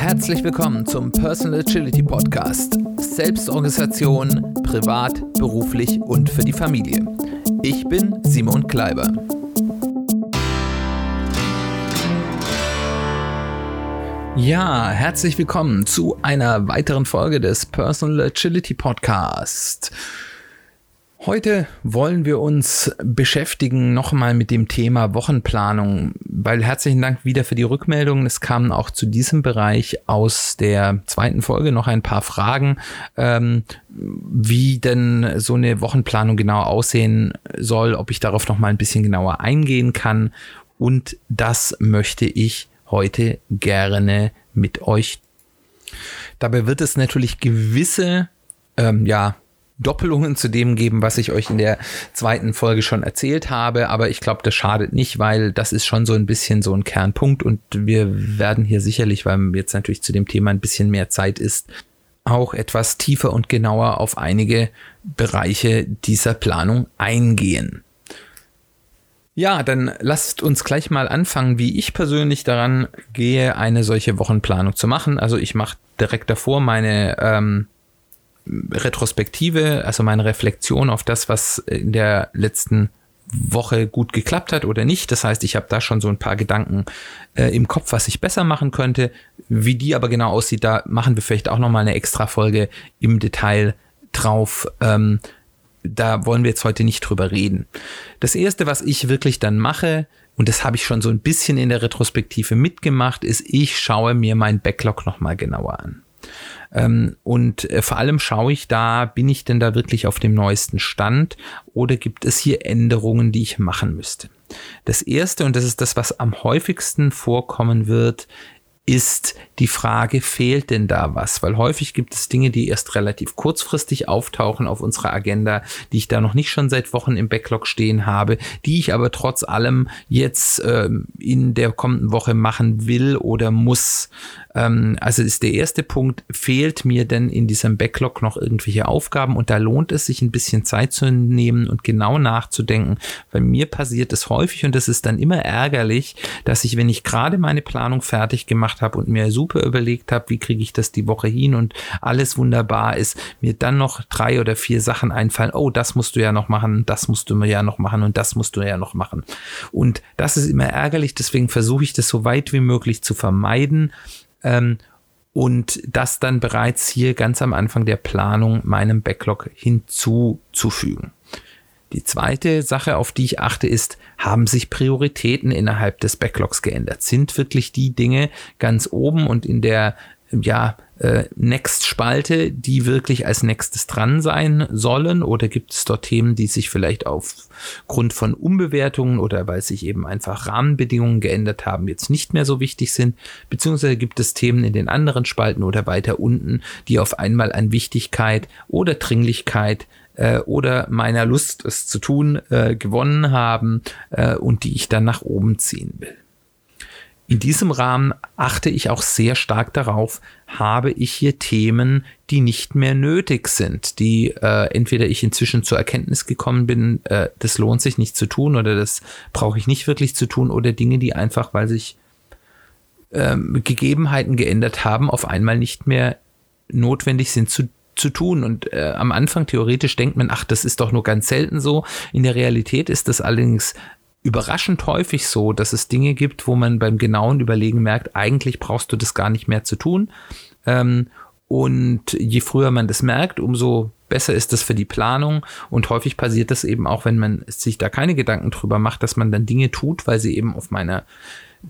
Herzlich willkommen zum Personal Agility Podcast. Selbstorganisation, privat, beruflich und für die Familie. Ich bin Simon Kleiber. Ja, herzlich willkommen zu einer weiteren Folge des Personal Agility Podcast. Heute wollen wir uns beschäftigen nochmal mit dem Thema Wochenplanung, weil herzlichen Dank wieder für die Rückmeldungen. Es kamen auch zu diesem Bereich aus der zweiten Folge noch ein paar Fragen, ähm, wie denn so eine Wochenplanung genau aussehen soll, ob ich darauf nochmal ein bisschen genauer eingehen kann. Und das möchte ich heute gerne mit euch. Dabei wird es natürlich gewisse ähm, ja, Doppelungen zu dem geben, was ich euch in der zweiten Folge schon erzählt habe. Aber ich glaube, das schadet nicht, weil das ist schon so ein bisschen so ein Kernpunkt und wir werden hier sicherlich, weil jetzt natürlich zu dem Thema ein bisschen mehr Zeit ist, auch etwas tiefer und genauer auf einige Bereiche dieser Planung eingehen. Ja, dann lasst uns gleich mal anfangen, wie ich persönlich daran gehe, eine solche Wochenplanung zu machen. Also ich mache direkt davor meine ähm, Retrospektive, also meine Reflexion auf das, was in der letzten Woche gut geklappt hat oder nicht. Das heißt, ich habe da schon so ein paar Gedanken äh, im Kopf, was ich besser machen könnte. Wie die aber genau aussieht, da machen wir vielleicht auch nochmal eine extra Folge im Detail drauf. Ähm, da wollen wir jetzt heute nicht drüber reden. Das erste, was ich wirklich dann mache, und das habe ich schon so ein bisschen in der Retrospektive mitgemacht, ist, ich schaue mir mein Backlog nochmal genauer an. Ähm, und äh, vor allem schaue ich da, bin ich denn da wirklich auf dem neuesten Stand oder gibt es hier Änderungen, die ich machen müsste? Das erste, und das ist das, was am häufigsten vorkommen wird, ist die Frage, fehlt denn da was? Weil häufig gibt es Dinge, die erst relativ kurzfristig auftauchen auf unserer Agenda, die ich da noch nicht schon seit Wochen im Backlog stehen habe, die ich aber trotz allem jetzt ähm, in der kommenden Woche machen will oder muss. Ähm, also ist der erste Punkt, fehlt mir denn in diesem Backlog noch irgendwelche Aufgaben? Und da lohnt es sich ein bisschen Zeit zu nehmen und genau nachzudenken, weil mir passiert es häufig und das ist dann immer ärgerlich, dass ich, wenn ich gerade meine Planung fertig gemacht habe und mir super überlegt habe, wie kriege ich das die Woche hin und alles wunderbar ist, mir dann noch drei oder vier Sachen einfallen, oh, das musst du ja noch machen, das musst du mir ja noch machen und das musst du ja noch machen. Und das ist immer ärgerlich, deswegen versuche ich das so weit wie möglich zu vermeiden ähm, und das dann bereits hier ganz am Anfang der Planung meinem Backlog hinzuzufügen. Die zweite Sache, auf die ich achte, ist, haben sich Prioritäten innerhalb des Backlogs geändert? Sind wirklich die Dinge ganz oben und in der ja, äh, Next-Spalte, die wirklich als nächstes dran sein sollen? Oder gibt es dort Themen, die sich vielleicht aufgrund von Umbewertungen oder weil sich eben einfach Rahmenbedingungen geändert haben, jetzt nicht mehr so wichtig sind? Beziehungsweise gibt es Themen in den anderen Spalten oder weiter unten, die auf einmal an Wichtigkeit oder Dringlichkeit äh, oder meiner Lust, es zu tun, äh, gewonnen haben äh, und die ich dann nach oben ziehen will. In diesem Rahmen achte ich auch sehr stark darauf, habe ich hier Themen, die nicht mehr nötig sind, die äh, entweder ich inzwischen zur Erkenntnis gekommen bin, äh, das lohnt sich nicht zu tun oder das brauche ich nicht wirklich zu tun oder Dinge, die einfach, weil sich ähm, Gegebenheiten geändert haben, auf einmal nicht mehr notwendig sind zu zu tun. Und äh, am Anfang theoretisch denkt man, ach, das ist doch nur ganz selten so. In der Realität ist das allerdings überraschend häufig so, dass es Dinge gibt, wo man beim genauen Überlegen merkt, eigentlich brauchst du das gar nicht mehr zu tun. Ähm, und je früher man das merkt, umso besser ist das für die Planung. Und häufig passiert das eben auch, wenn man sich da keine Gedanken drüber macht, dass man dann Dinge tut, weil sie eben auf meiner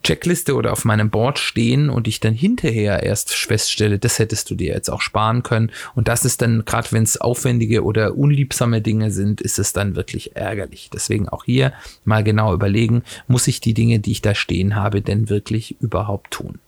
Checkliste oder auf meinem Board stehen und ich dann hinterher erst feststelle, das hättest du dir jetzt auch sparen können. Und das ist dann, gerade wenn es aufwendige oder unliebsame Dinge sind, ist es dann wirklich ärgerlich. Deswegen auch hier mal genau überlegen, muss ich die Dinge, die ich da stehen habe, denn wirklich überhaupt tun?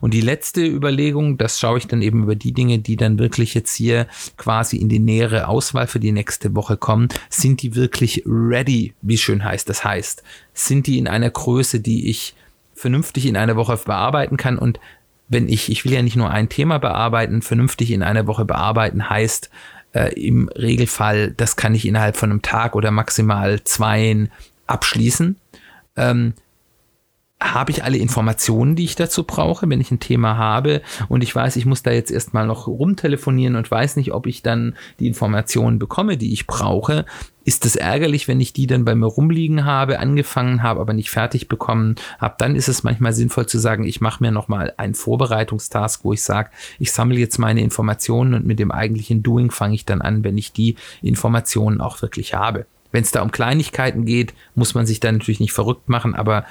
Und die letzte Überlegung, das schaue ich dann eben über die Dinge, die dann wirklich jetzt hier quasi in die nähere Auswahl für die nächste Woche kommen. Sind die wirklich ready, wie schön heißt? Das heißt, sind die in einer Größe, die ich vernünftig in einer Woche bearbeiten kann. Und wenn ich, ich will ja nicht nur ein Thema bearbeiten, vernünftig in einer Woche bearbeiten heißt äh, im Regelfall, das kann ich innerhalb von einem Tag oder maximal zwei abschließen. Ähm, habe ich alle Informationen, die ich dazu brauche, wenn ich ein Thema habe? Und ich weiß, ich muss da jetzt erstmal noch rumtelefonieren und weiß nicht, ob ich dann die Informationen bekomme, die ich brauche, ist es ärgerlich, wenn ich die dann bei mir rumliegen habe, angefangen habe, aber nicht fertig bekommen habe, dann ist es manchmal sinnvoll zu sagen, ich mache mir nochmal einen Vorbereitungstask, wo ich sage, ich sammle jetzt meine Informationen und mit dem eigentlichen Doing fange ich dann an, wenn ich die Informationen auch wirklich habe. Wenn es da um Kleinigkeiten geht, muss man sich da natürlich nicht verrückt machen, aber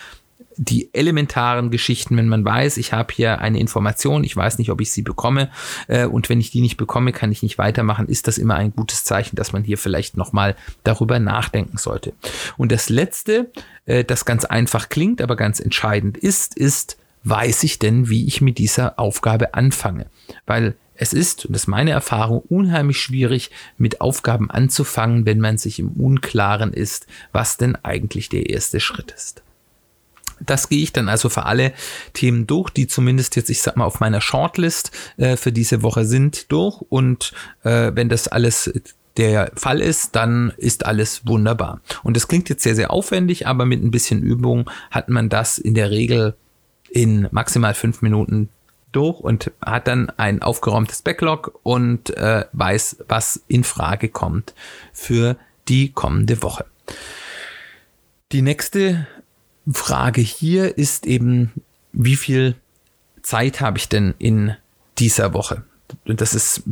die elementaren Geschichten, wenn man weiß, ich habe hier eine Information, ich weiß nicht, ob ich sie bekomme äh, und wenn ich die nicht bekomme, kann ich nicht weitermachen, ist das immer ein gutes Zeichen, dass man hier vielleicht nochmal darüber nachdenken sollte. Und das Letzte, äh, das ganz einfach klingt, aber ganz entscheidend ist, ist, weiß ich denn, wie ich mit dieser Aufgabe anfange? Weil es ist, und das ist meine Erfahrung, unheimlich schwierig, mit Aufgaben anzufangen, wenn man sich im Unklaren ist, was denn eigentlich der erste Schritt ist. Das gehe ich dann also für alle Themen durch, die zumindest jetzt, ich sag mal, auf meiner Shortlist äh, für diese Woche sind, durch. Und äh, wenn das alles der Fall ist, dann ist alles wunderbar. Und das klingt jetzt sehr, sehr aufwendig, aber mit ein bisschen Übung hat man das in der Regel in maximal fünf Minuten durch und hat dann ein aufgeräumtes Backlog und äh, weiß, was in Frage kommt für die kommende Woche. Die nächste Frage hier ist eben, wie viel Zeit habe ich denn in dieser Woche? Das ist,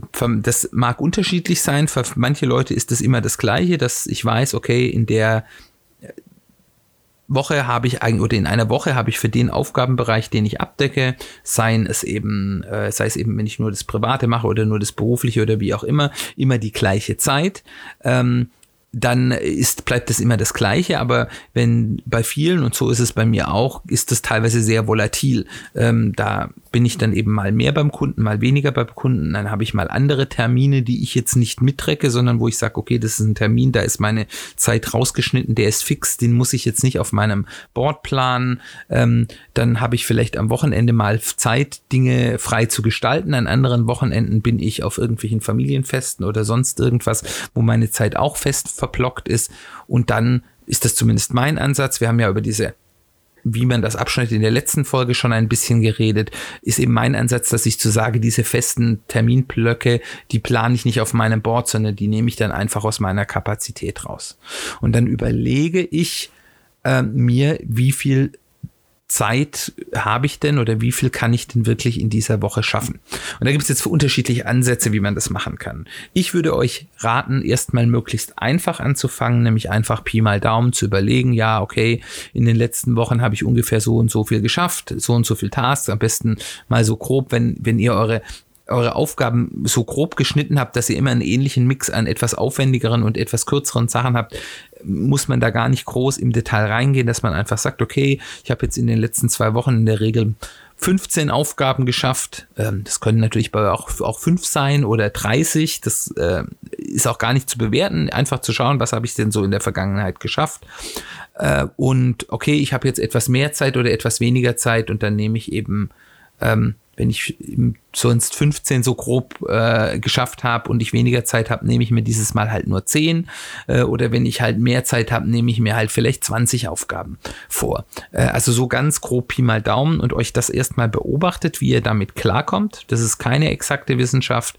das mag unterschiedlich sein. Für manche Leute ist das immer das Gleiche, dass ich weiß, okay, in der Woche habe ich eigentlich, oder in einer Woche habe ich für den Aufgabenbereich, den ich abdecke, seien es eben, äh, sei es eben, wenn ich nur das Private mache oder nur das Berufliche oder wie auch immer, immer die gleiche Zeit. Ähm, dann ist, bleibt das immer das Gleiche, aber wenn bei vielen, und so ist es bei mir auch, ist das teilweise sehr volatil. Ähm, da bin ich dann eben mal mehr beim Kunden, mal weniger beim Kunden. Dann habe ich mal andere Termine, die ich jetzt nicht mitrecke, sondern wo ich sage, okay, das ist ein Termin, da ist meine Zeit rausgeschnitten, der ist fix, den muss ich jetzt nicht auf meinem Board planen. Ähm, dann habe ich vielleicht am Wochenende mal Zeit, Dinge frei zu gestalten. An anderen Wochenenden bin ich auf irgendwelchen Familienfesten oder sonst irgendwas, wo meine Zeit auch fest verblockt ist. Und dann ist das zumindest mein Ansatz. Wir haben ja über diese wie man das abschneidet, in der letzten Folge schon ein bisschen geredet, ist eben mein Ansatz, dass ich zu sage, diese festen Terminblöcke, die plane ich nicht auf meinem Board, sondern die nehme ich dann einfach aus meiner Kapazität raus. Und dann überlege ich äh, mir, wie viel Zeit habe ich denn oder wie viel kann ich denn wirklich in dieser Woche schaffen? Und da gibt es jetzt unterschiedliche Ansätze, wie man das machen kann. Ich würde euch raten, erstmal möglichst einfach anzufangen, nämlich einfach Pi mal Daumen zu überlegen, ja, okay, in den letzten Wochen habe ich ungefähr so und so viel geschafft, so und so viel Tasks, am besten mal so grob, wenn, wenn ihr eure eure Aufgaben so grob geschnitten habt, dass ihr immer einen ähnlichen Mix an etwas aufwendigeren und etwas kürzeren Sachen habt, muss man da gar nicht groß im Detail reingehen, dass man einfach sagt, okay, ich habe jetzt in den letzten zwei Wochen in der Regel 15 Aufgaben geschafft. Ähm, das können natürlich bei auch, auch fünf sein oder 30. Das äh, ist auch gar nicht zu bewerten. Einfach zu schauen, was habe ich denn so in der Vergangenheit geschafft. Äh, und okay, ich habe jetzt etwas mehr Zeit oder etwas weniger Zeit und dann nehme ich eben ähm, wenn ich sonst 15 so grob äh, geschafft habe und ich weniger Zeit habe, nehme ich mir dieses Mal halt nur 10. Äh, oder wenn ich halt mehr Zeit habe, nehme ich mir halt vielleicht 20 Aufgaben vor. Äh, also so ganz grob Pi mal Daumen und euch das erstmal beobachtet, wie ihr damit klarkommt. Das ist keine exakte Wissenschaft.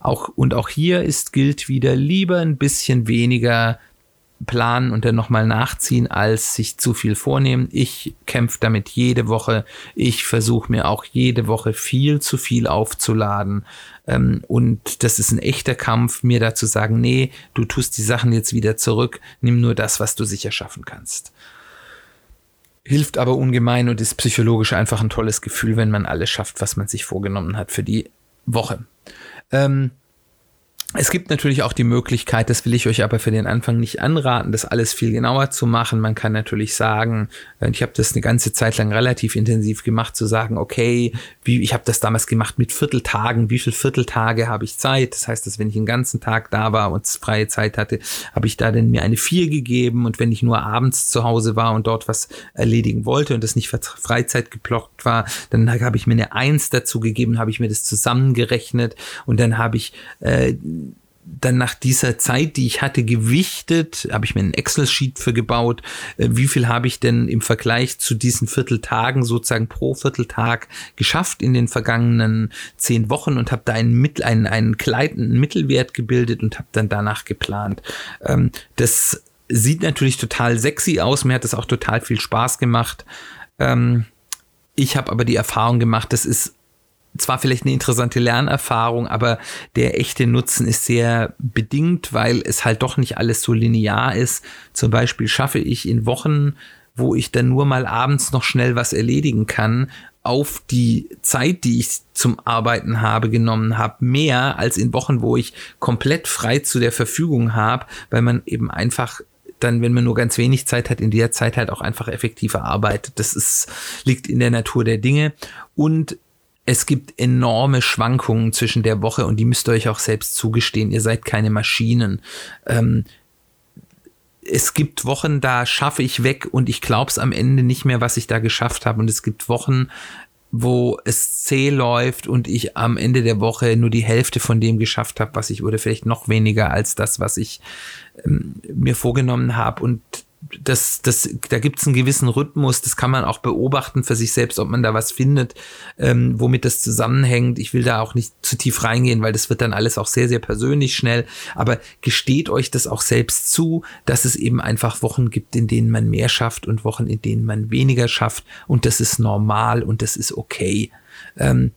Auch, und auch hier ist, gilt wieder lieber ein bisschen weniger planen und dann nochmal nachziehen, als sich zu viel vornehmen. Ich kämpfe damit jede Woche. Ich versuche mir auch jede Woche viel zu viel aufzuladen. Ähm, und das ist ein echter Kampf, mir da zu sagen, nee, du tust die Sachen jetzt wieder zurück, nimm nur das, was du sicher schaffen kannst. Hilft aber ungemein und ist psychologisch einfach ein tolles Gefühl, wenn man alles schafft, was man sich vorgenommen hat für die Woche. Ähm, es gibt natürlich auch die Möglichkeit, das will ich euch aber für den Anfang nicht anraten, das alles viel genauer zu machen. Man kann natürlich sagen, äh, ich habe das eine ganze Zeit lang relativ intensiv gemacht, zu sagen, okay, wie, ich habe das damals gemacht mit Vierteltagen, wie viel Vierteltage habe ich Zeit? Das heißt, dass wenn ich den ganzen Tag da war und freie Zeit hatte, habe ich da denn mir eine vier gegeben und wenn ich nur abends zu Hause war und dort was erledigen wollte und das nicht für Freizeit geblockt war, dann habe ich mir eine eins dazu gegeben, habe ich mir das zusammengerechnet und dann habe ich äh, dann nach dieser Zeit, die ich hatte, gewichtet, habe ich mir einen Excel-Sheet für gebaut, äh, wie viel habe ich denn im Vergleich zu diesen Vierteltagen sozusagen pro Vierteltag geschafft in den vergangenen zehn Wochen und habe da einen, Mittel, einen, einen gleitenden Mittelwert gebildet und habe dann danach geplant. Ähm, das sieht natürlich total sexy aus, mir hat das auch total viel Spaß gemacht. Ähm, ich habe aber die Erfahrung gemacht, das ist zwar vielleicht eine interessante Lernerfahrung, aber der echte Nutzen ist sehr bedingt, weil es halt doch nicht alles so linear ist. Zum Beispiel schaffe ich in Wochen, wo ich dann nur mal abends noch schnell was erledigen kann, auf die Zeit, die ich zum Arbeiten habe, genommen habe, mehr als in Wochen, wo ich komplett frei zu der Verfügung habe, weil man eben einfach dann, wenn man nur ganz wenig Zeit hat, in der Zeit halt auch einfach effektiver arbeitet. Das ist, liegt in der Natur der Dinge. Und es gibt enorme Schwankungen zwischen der Woche und die müsst ihr euch auch selbst zugestehen. Ihr seid keine Maschinen. Ähm, es gibt Wochen, da schaffe ich weg und ich glaube es am Ende nicht mehr, was ich da geschafft habe. Und es gibt Wochen, wo es zäh läuft und ich am Ende der Woche nur die Hälfte von dem geschafft habe, was ich, oder vielleicht noch weniger als das, was ich ähm, mir vorgenommen habe. Und das, das, da gibt es einen gewissen Rhythmus, das kann man auch beobachten für sich selbst, ob man da was findet, ähm, womit das zusammenhängt. Ich will da auch nicht zu tief reingehen, weil das wird dann alles auch sehr, sehr persönlich schnell. Aber gesteht euch das auch selbst zu, dass es eben einfach Wochen gibt, in denen man mehr schafft und Wochen, in denen man weniger schafft. Und das ist normal und das ist okay. Ähm,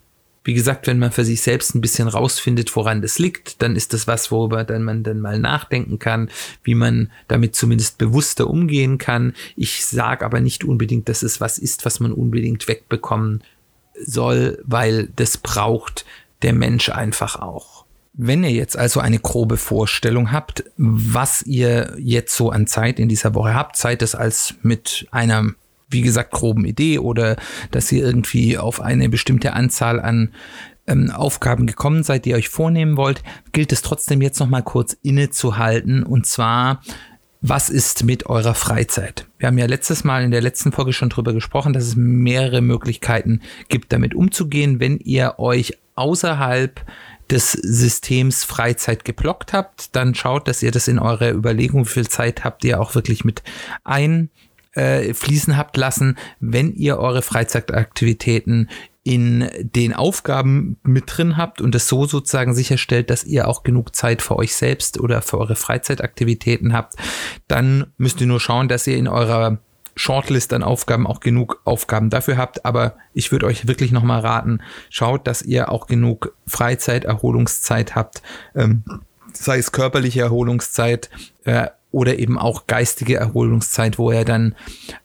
wie gesagt, wenn man für sich selbst ein bisschen rausfindet, woran das liegt, dann ist das was, worüber dann man dann mal nachdenken kann, wie man damit zumindest bewusster umgehen kann. Ich sage aber nicht unbedingt, dass es was ist, was man unbedingt wegbekommen soll, weil das braucht der Mensch einfach auch. Wenn ihr jetzt also eine grobe Vorstellung habt, was ihr jetzt so an Zeit in dieser Woche habt, seid es als mit einer wie gesagt, groben Idee oder dass ihr irgendwie auf eine bestimmte Anzahl an ähm, Aufgaben gekommen seid, die ihr euch vornehmen wollt, gilt es trotzdem jetzt nochmal kurz innezuhalten und zwar, was ist mit eurer Freizeit? Wir haben ja letztes Mal in der letzten Folge schon drüber gesprochen, dass es mehrere Möglichkeiten gibt, damit umzugehen, wenn ihr euch außerhalb des Systems Freizeit geblockt habt, dann schaut, dass ihr das in eure Überlegung, wie viel Zeit habt ihr auch wirklich mit ein äh, fließen habt lassen, wenn ihr eure Freizeitaktivitäten in den Aufgaben mit drin habt und es so sozusagen sicherstellt, dass ihr auch genug Zeit für euch selbst oder für eure Freizeitaktivitäten habt, dann müsst ihr nur schauen, dass ihr in eurer Shortlist an Aufgaben auch genug Aufgaben dafür habt. Aber ich würde euch wirklich nochmal raten, schaut, dass ihr auch genug Freizeit, Erholungszeit habt, ähm, sei es körperliche Erholungszeit, äh, oder eben auch geistige Erholungszeit, wo er dann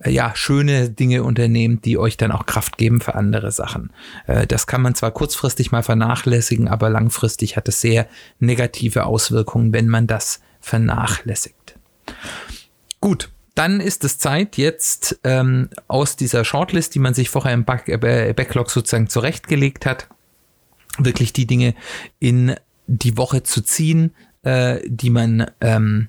äh, ja schöne Dinge unternehmt, die euch dann auch Kraft geben für andere Sachen. Äh, das kann man zwar kurzfristig mal vernachlässigen, aber langfristig hat es sehr negative Auswirkungen, wenn man das vernachlässigt. Gut, dann ist es Zeit, jetzt ähm, aus dieser Shortlist, die man sich vorher im Back äh, Backlog sozusagen zurechtgelegt hat, wirklich die Dinge in die Woche zu ziehen, äh, die man ähm,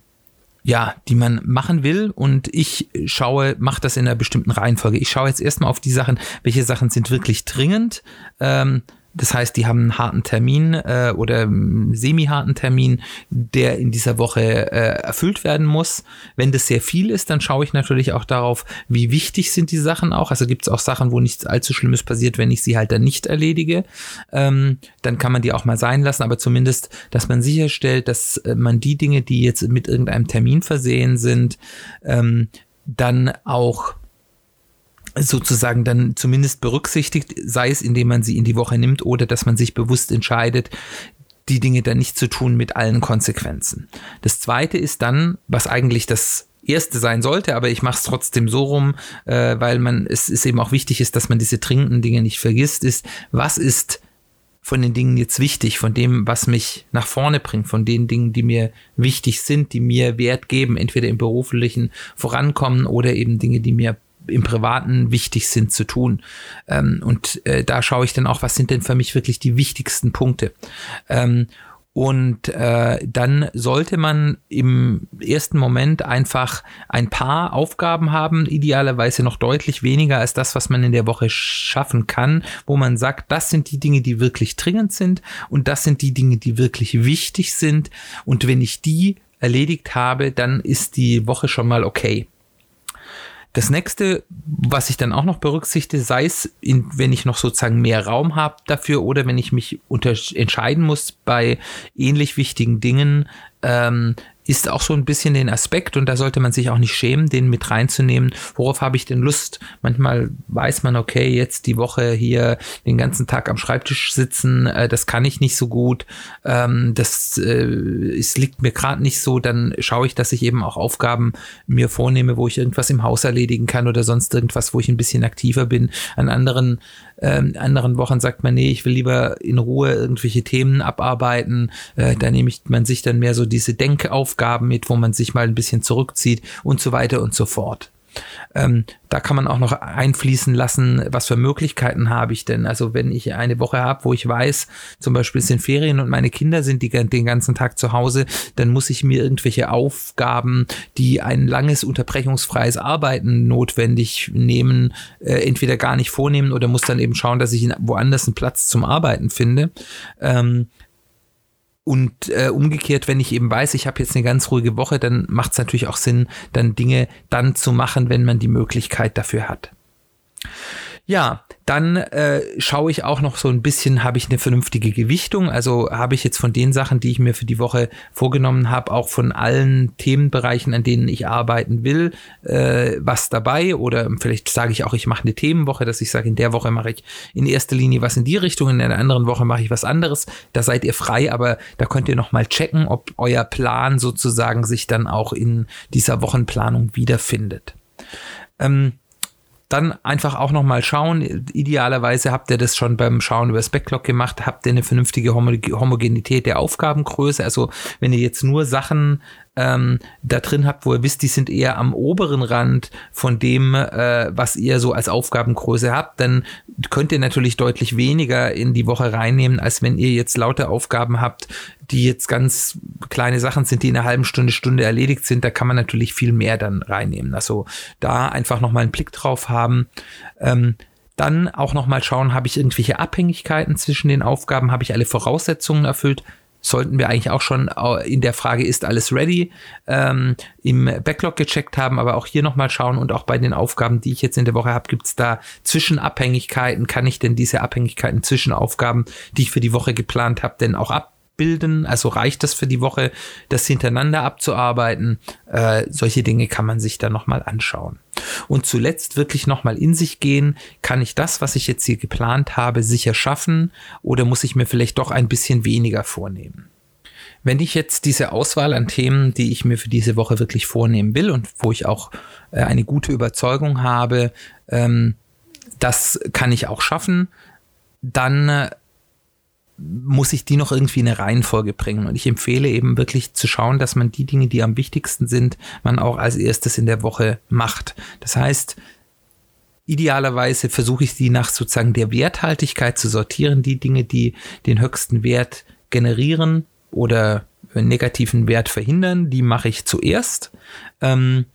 ja, die man machen will und ich schaue, mache das in einer bestimmten Reihenfolge. Ich schaue jetzt erstmal auf die Sachen, welche Sachen sind wirklich dringend. Ähm, das heißt, die haben einen harten Termin äh, oder semi-harten Termin, der in dieser Woche äh, erfüllt werden muss. Wenn das sehr viel ist, dann schaue ich natürlich auch darauf, wie wichtig sind die Sachen auch. Also gibt es auch Sachen, wo nichts allzu Schlimmes passiert, wenn ich sie halt dann nicht erledige. Ähm, dann kann man die auch mal sein lassen, aber zumindest, dass man sicherstellt, dass äh, man die Dinge, die jetzt mit irgendeinem Termin versehen sind, ähm, dann auch sozusagen dann zumindest berücksichtigt, sei es indem man sie in die Woche nimmt oder dass man sich bewusst entscheidet, die Dinge dann nicht zu tun mit allen Konsequenzen. Das zweite ist dann, was eigentlich das erste sein sollte, aber ich mache es trotzdem so rum, äh, weil man es ist eben auch wichtig ist, dass man diese dringenden Dinge nicht vergisst, ist, was ist von den Dingen jetzt wichtig, von dem, was mich nach vorne bringt, von den Dingen, die mir wichtig sind, die mir Wert geben, entweder im beruflichen Vorankommen oder eben Dinge, die mir im Privaten wichtig sind zu tun. Ähm, und äh, da schaue ich dann auch, was sind denn für mich wirklich die wichtigsten Punkte. Ähm, Und äh, dann sollte man im ersten Moment einfach ein paar Aufgaben haben, idealerweise noch deutlich weniger als das, was man in der Woche schaffen kann, wo man sagt, das sind die Dinge, die wirklich dringend sind und das sind die Dinge, die wirklich wichtig sind. Und wenn ich die erledigt habe, dann ist die Woche schon mal okay. Das nächste, was ich dann auch noch berücksichtige, sei es, in, wenn ich noch sozusagen mehr Raum habe dafür oder wenn ich mich unter, entscheiden muss bei ähnlich wichtigen Dingen, ähm, ist auch so ein bisschen den Aspekt und da sollte man sich auch nicht schämen, den mit reinzunehmen. Worauf habe ich denn Lust? Manchmal weiß man, okay, jetzt die Woche hier den ganzen Tag am Schreibtisch sitzen, äh, das kann ich nicht so gut, ähm, das äh, es liegt mir gerade nicht so, dann schaue ich, dass ich eben auch Aufgaben mir vornehme, wo ich irgendwas im Haus erledigen kann oder sonst irgendwas, wo ich ein bisschen aktiver bin. An anderen ähm, anderen Wochen sagt man, nee, ich will lieber in Ruhe irgendwelche Themen abarbeiten. Äh, da nehme ich man sich dann mehr so diese Denkaufgaben mit, wo man sich mal ein bisschen zurückzieht und so weiter und so fort. Ähm, da kann man auch noch einfließen lassen, was für Möglichkeiten habe ich denn. Also wenn ich eine Woche habe, wo ich weiß, zum Beispiel sind Ferien und meine Kinder sind die, den ganzen Tag zu Hause, dann muss ich mir irgendwelche Aufgaben, die ein langes unterbrechungsfreies Arbeiten notwendig nehmen, äh, entweder gar nicht vornehmen oder muss dann eben schauen, dass ich woanders einen Platz zum Arbeiten finde. Ähm, und äh, umgekehrt, wenn ich eben weiß, ich habe jetzt eine ganz ruhige Woche, dann macht es natürlich auch Sinn, dann Dinge dann zu machen, wenn man die Möglichkeit dafür hat. Ja, dann äh, schaue ich auch noch so ein bisschen, habe ich eine vernünftige Gewichtung? Also habe ich jetzt von den Sachen, die ich mir für die Woche vorgenommen habe, auch von allen Themenbereichen, an denen ich arbeiten will, äh, was dabei? Oder vielleicht sage ich auch, ich mache eine Themenwoche, dass ich sage, in der Woche mache ich in erster Linie was in die Richtung, in der anderen Woche mache ich was anderes. Da seid ihr frei, aber da könnt ihr noch mal checken, ob euer Plan sozusagen sich dann auch in dieser Wochenplanung wiederfindet. Ähm, dann einfach auch nochmal schauen. Idealerweise habt ihr das schon beim Schauen über das Backlog gemacht, habt ihr eine vernünftige Homogenität der Aufgabengröße. Also wenn ihr jetzt nur Sachen ähm, da drin habt, wo ihr wisst, die sind eher am oberen Rand von dem, äh, was ihr so als Aufgabengröße habt, dann könnt ihr natürlich deutlich weniger in die Woche reinnehmen, als wenn ihr jetzt lauter Aufgaben habt, die jetzt ganz kleine Sachen sind, die in einer halben Stunde, Stunde erledigt sind. Da kann man natürlich viel mehr dann reinnehmen. Also da einfach nochmal einen Blick drauf haben. Ähm, dann auch nochmal schauen, habe ich irgendwelche Abhängigkeiten zwischen den Aufgaben, habe ich alle Voraussetzungen erfüllt, sollten wir eigentlich auch schon in der Frage, ist alles ready, ähm, im Backlog gecheckt haben, aber auch hier nochmal schauen und auch bei den Aufgaben, die ich jetzt in der Woche habe, gibt es da Zwischenabhängigkeiten? Kann ich denn diese Abhängigkeiten zwischen Aufgaben, die ich für die Woche geplant habe, denn auch ab abbilden? Also reicht das für die Woche, das hintereinander abzuarbeiten? Äh, solche Dinge kann man sich dann nochmal anschauen. Und zuletzt wirklich nochmal in sich gehen, kann ich das, was ich jetzt hier geplant habe, sicher schaffen oder muss ich mir vielleicht doch ein bisschen weniger vornehmen? Wenn ich jetzt diese Auswahl an Themen, die ich mir für diese Woche wirklich vornehmen will und wo ich auch äh, eine gute Überzeugung habe, ähm, das kann ich auch schaffen, dann äh, muss ich die noch irgendwie in eine Reihenfolge bringen. Und ich empfehle eben wirklich zu schauen, dass man die Dinge, die am wichtigsten sind, man auch als erstes in der Woche macht. Das heißt, idealerweise versuche ich die nach sozusagen der Werthaltigkeit zu sortieren. Die Dinge, die den höchsten Wert generieren oder negativen Wert verhindern, die mache ich zuerst. Ähm,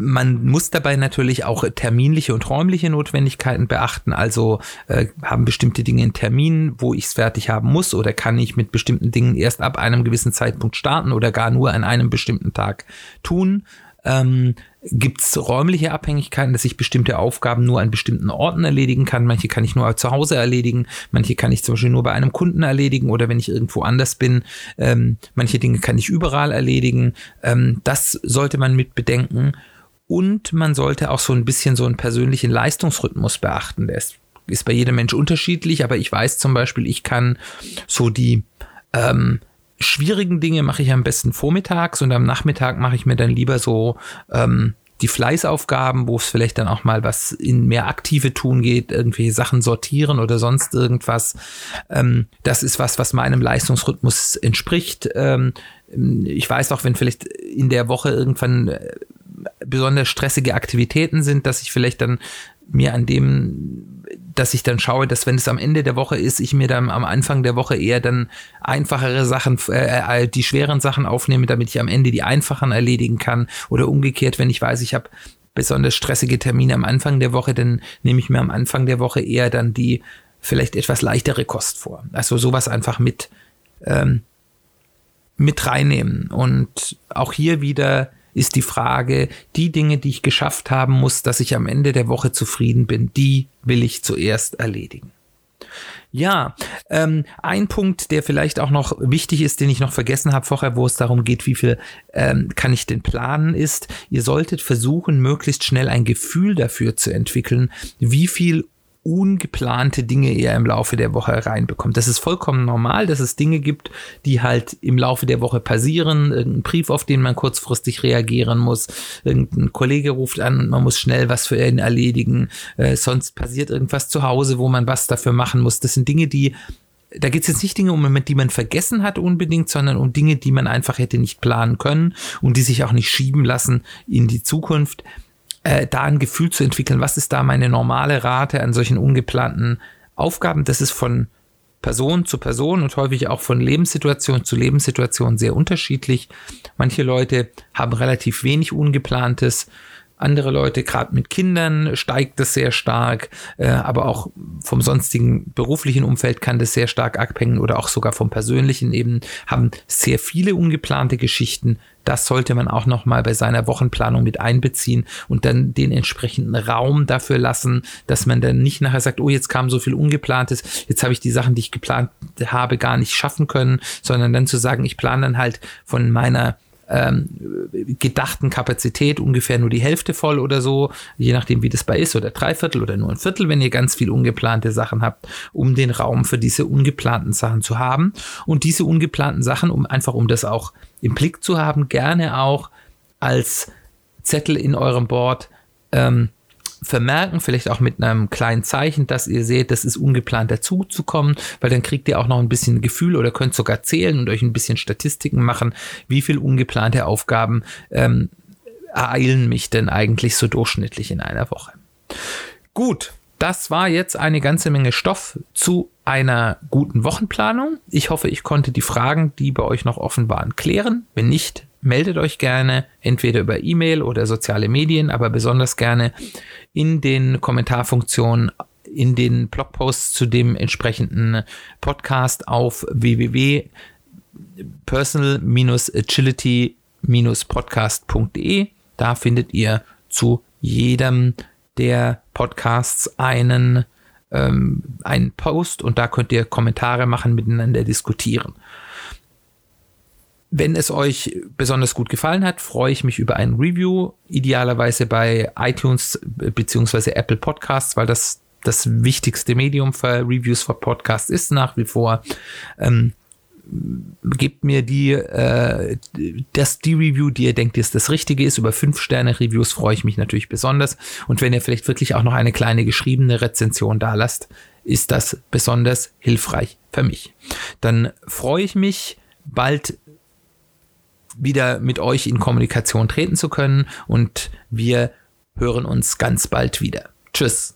man muss dabei natürlich auch terminliche und räumliche Notwendigkeiten beachten. Also äh, haben bestimmte Dinge einen Termin, wo ich es fertig haben muss oder kann ich mit bestimmten Dingen erst ab einem gewissen Zeitpunkt starten oder gar nur an einem bestimmten Tag tun. Ähm, Gibt es räumliche Abhängigkeiten, dass ich bestimmte Aufgaben nur an bestimmten Orten erledigen kann? Manche kann ich nur zu Hause erledigen, manche kann ich zum Beispiel nur bei einem Kunden erledigen oder wenn ich irgendwo anders bin. Ähm, manche Dinge kann ich überall erledigen. Ähm, das sollte man mit bedenken. Und man sollte auch so ein bisschen so einen persönlichen Leistungsrhythmus beachten. Der ist, ist bei jedem Mensch unterschiedlich, aber ich weiß zum Beispiel, ich kann so die ähm, schwierigen Dinge mache ich am besten vormittags und am Nachmittag mache ich mir dann lieber so ähm, die Fleißaufgaben, wo es vielleicht dann auch mal was in mehr aktive Tun geht, irgendwelche Sachen sortieren oder sonst irgendwas. Ähm, das ist was, was meinem Leistungsrhythmus entspricht. Ähm, ich weiß auch, wenn vielleicht in der Woche irgendwann äh, besonders stressige Aktivitäten sind, dass ich vielleicht dann mir an dem dass ich dann schaue, dass wenn es am Ende der Woche ist, ich mir dann am Anfang der Woche eher dann einfachere Sachen, äh, äh, die schweren Sachen aufnehme, damit ich am Ende die einfachen erledigen kann. Oder umgekehrt, wenn ich weiß, ich habe besonders stressige Termine am Anfang der Woche, dann nehme ich mir am Anfang der Woche eher dann die vielleicht etwas leichtere Kost vor. Also sowas einfach mit, ähm, mit reinnehmen. Und auch hier wieder ist die Frage, die Dinge, die ich geschafft haben muss, dass ich am Ende der Woche zufrieden bin, die will ich zuerst erledigen. Ja, ähm, ein Punkt, der vielleicht auch noch wichtig ist, den ich noch vergessen habe vorher, wo es darum geht, wie viel ähm, kann ich denn planen, ist, ihr solltet versuchen, möglichst schnell ein Gefühl dafür zu entwickeln, wie viel ungeplante Dinge eher im Laufe der Woche reinbekommt. Das ist vollkommen normal, dass es Dinge gibt, die halt im Laufe der Woche passieren. Irgendein Brief, auf den man kurzfristig reagieren muss. Irgendein Kollege ruft an und man muss schnell was für ihn erledigen. Äh, sonst passiert irgendwas zu Hause, wo man was dafür machen muss. Das sind Dinge, die da geht es jetzt nicht Dinge um, die man vergessen hat unbedingt, sondern um Dinge, die man einfach hätte nicht planen können und die sich auch nicht schieben lassen in die Zukunft äh, da ein Gefühl zu entwickeln, was ist da meine normale Rate an solchen ungeplanten Aufgaben. Das ist von Person zu Person und häufig auch von Lebenssituation zu Lebenssituation sehr unterschiedlich. Manche Leute haben relativ wenig Ungeplantes. Andere Leute, gerade mit Kindern, steigt das sehr stark, äh, aber auch vom sonstigen beruflichen Umfeld kann das sehr stark abhängen oder auch sogar vom persönlichen eben, haben sehr viele ungeplante Geschichten, das sollte man auch nochmal bei seiner Wochenplanung mit einbeziehen und dann den entsprechenden Raum dafür lassen, dass man dann nicht nachher sagt, oh, jetzt kam so viel Ungeplantes, jetzt habe ich die Sachen, die ich geplant habe, gar nicht schaffen können, sondern dann zu sagen, ich plane dann halt von meiner ähm, gedachten Kapazität ungefähr nur die Hälfte voll oder so, je nachdem wie das bei ist, oder drei Viertel oder nur ein Viertel, wenn ihr ganz viel ungeplante Sachen habt, um den Raum für diese ungeplanten Sachen zu haben. Und diese ungeplanten Sachen, um einfach um das auch im Blick zu haben, gerne auch als Zettel in eurem Board ähm, vermerken, vielleicht auch mit einem kleinen Zeichen, dass ihr seht, das ist ungeplant dazu zu kommen, weil dann kriegt ihr auch noch ein bisschen Gefühl oder könnt sogar zählen und euch ein bisschen Statistiken machen, wie viel ungeplante Aufgaben ähm, ereilen mich denn eigentlich so durchschnittlich in einer Woche. Gut, das war jetzt eine ganze Menge Stoff zu einer guten Wochenplanung. Ich hoffe, ich konnte die Fragen, die bei euch noch offen waren, klären. Wenn nicht, meldet euch gerne entweder über E-Mail oder soziale Medien, aber besonders gerne in den Kommentarfunktionen in den Blogposts zu dem entsprechenden Podcast auf www.personal-agility-podcast.de. Da findet ihr zu jedem der Podcasts einen, ähm, einen Post und da könnt ihr Kommentare machen, miteinander diskutieren. Wenn es euch besonders gut gefallen hat, freue ich mich über ein Review, idealerweise bei iTunes bzw. Apple Podcasts, weil das das wichtigste Medium für Reviews für Podcasts ist nach wie vor. Ähm, gebt mir die, äh, das, die Review, die ihr denkt, ist das Richtige ist. Über 5-Sterne-Reviews freue ich mich natürlich besonders. Und wenn ihr vielleicht wirklich auch noch eine kleine geschriebene Rezension da lasst, ist das besonders hilfreich für mich. Dann freue ich mich, bald wieder mit euch in Kommunikation treten zu können und wir hören uns ganz bald wieder. Tschüss.